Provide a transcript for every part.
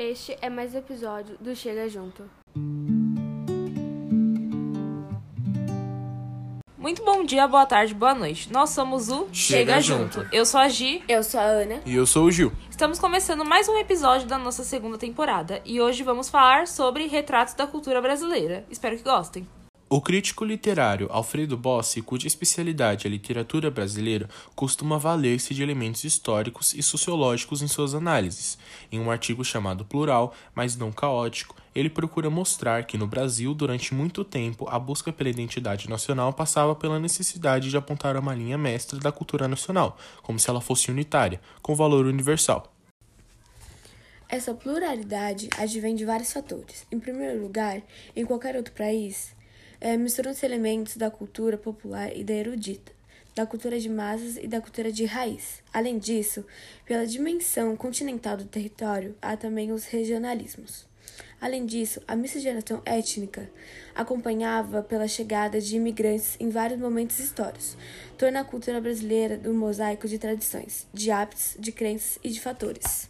Este é mais um episódio do Chega Junto. Muito bom dia, boa tarde, boa noite. Nós somos o Chega Junto. Eu sou a Gi. Eu sou a Ana. E eu sou o Gil. Estamos começando mais um episódio da nossa segunda temporada e hoje vamos falar sobre retratos da cultura brasileira. Espero que gostem. O crítico literário Alfredo Bossi, cuja especialidade é a literatura brasileira, costuma valer-se de elementos históricos e sociológicos em suas análises. Em um artigo chamado Plural, mas não caótico, ele procura mostrar que no Brasil, durante muito tempo, a busca pela identidade nacional passava pela necessidade de apontar uma linha mestra da cultura nacional, como se ela fosse unitária, com valor universal. Essa pluralidade advém de vários fatores. Em primeiro lugar, em qualquer outro país, é, misturam-se elementos da cultura popular e da erudita, da cultura de massas e da cultura de raiz. Além disso, pela dimensão continental do território, há também os regionalismos. Além disso, a miscigenação étnica, acompanhava pela chegada de imigrantes em vários momentos históricos, torna a cultura brasileira um mosaico de tradições, de hábitos, de crenças e de fatores.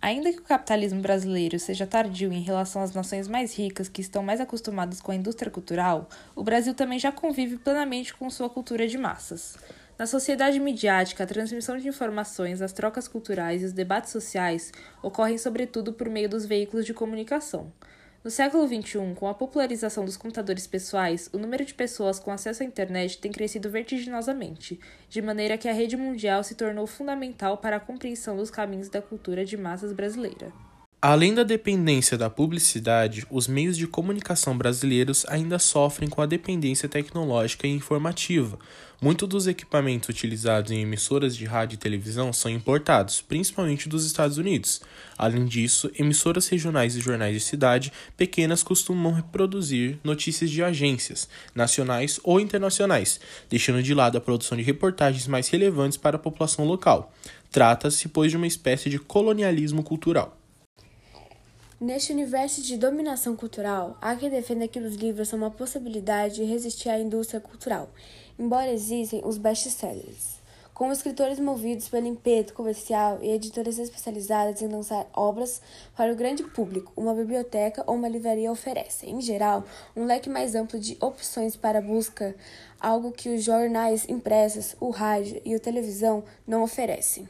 Ainda que o capitalismo brasileiro seja tardio em relação às nações mais ricas que estão mais acostumadas com a indústria cultural, o Brasil também já convive plenamente com sua cultura de massas. Na sociedade midiática, a transmissão de informações, as trocas culturais e os debates sociais ocorrem sobretudo por meio dos veículos de comunicação. No século XXI, com a popularização dos computadores pessoais, o número de pessoas com acesso à internet tem crescido vertiginosamente, de maneira que a rede mundial se tornou fundamental para a compreensão dos caminhos da cultura de massas brasileira. Além da dependência da publicidade, os meios de comunicação brasileiros ainda sofrem com a dependência tecnológica e informativa. Muitos dos equipamentos utilizados em emissoras de rádio e televisão são importados, principalmente dos Estados Unidos. Além disso, emissoras regionais e jornais de cidade pequenas costumam reproduzir notícias de agências, nacionais ou internacionais, deixando de lado a produção de reportagens mais relevantes para a população local. Trata-se, pois, de uma espécie de colonialismo cultural. Neste universo de dominação cultural, há quem defenda que os livros são uma possibilidade de resistir à indústria cultural, embora existem os best-sellers, com escritores movidos pelo impeto comercial e editoras especializadas em lançar obras para o grande público, uma biblioteca ou uma livraria oferecem, em geral, um leque mais amplo de opções para busca, algo que os jornais impressos, o rádio e a televisão não oferecem.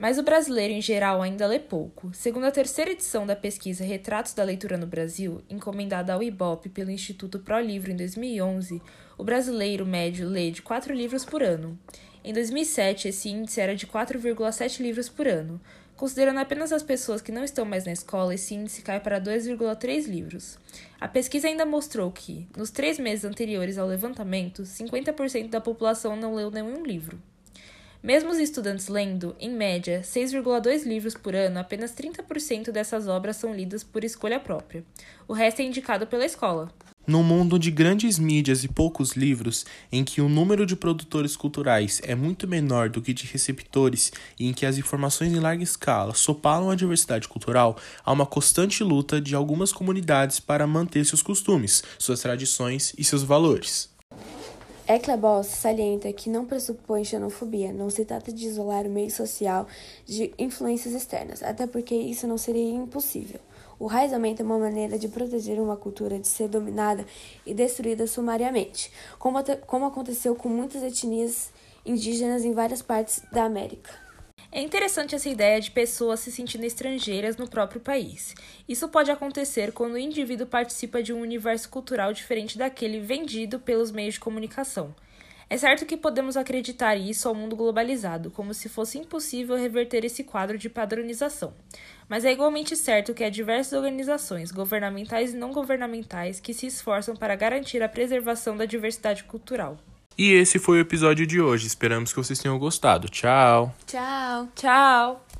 Mas o brasileiro em geral ainda lê pouco. Segundo a terceira edição da pesquisa Retratos da Leitura no Brasil, encomendada ao IBOP pelo Instituto Pro Livro em 2011, o brasileiro médio lê de 4 livros por ano. Em 2007, esse índice era de 4,7 livros por ano. Considerando apenas as pessoas que não estão mais na escola, esse índice cai para 2,3 livros. A pesquisa ainda mostrou que, nos três meses anteriores ao levantamento, 50% da população não leu nenhum livro. Mesmo os estudantes lendo, em média, 6,2 livros por ano, apenas 30% dessas obras são lidas por escolha própria. O resto é indicado pela escola. Num mundo de grandes mídias e poucos livros, em que o número de produtores culturais é muito menor do que de receptores e em que as informações em larga escala sopalam a diversidade cultural, há uma constante luta de algumas comunidades para manter seus costumes, suas tradições e seus valores. Eccleboss salienta que não pressupõe xenofobia, não se trata de isolar o meio social de influências externas, até porque isso não seria impossível. O raizamento é uma maneira de proteger uma cultura de ser dominada e destruída sumariamente, como, como aconteceu com muitas etnias indígenas em várias partes da América. É interessante essa ideia de pessoas se sentindo estrangeiras no próprio país. Isso pode acontecer quando o indivíduo participa de um universo cultural diferente daquele vendido pelos meios de comunicação. É certo que podemos acreditar isso ao mundo globalizado, como se fosse impossível reverter esse quadro de padronização. Mas é igualmente certo que há diversas organizações, governamentais e não governamentais, que se esforçam para garantir a preservação da diversidade cultural. E esse foi o episódio de hoje. Esperamos que vocês tenham gostado. Tchau. Tchau. Tchau.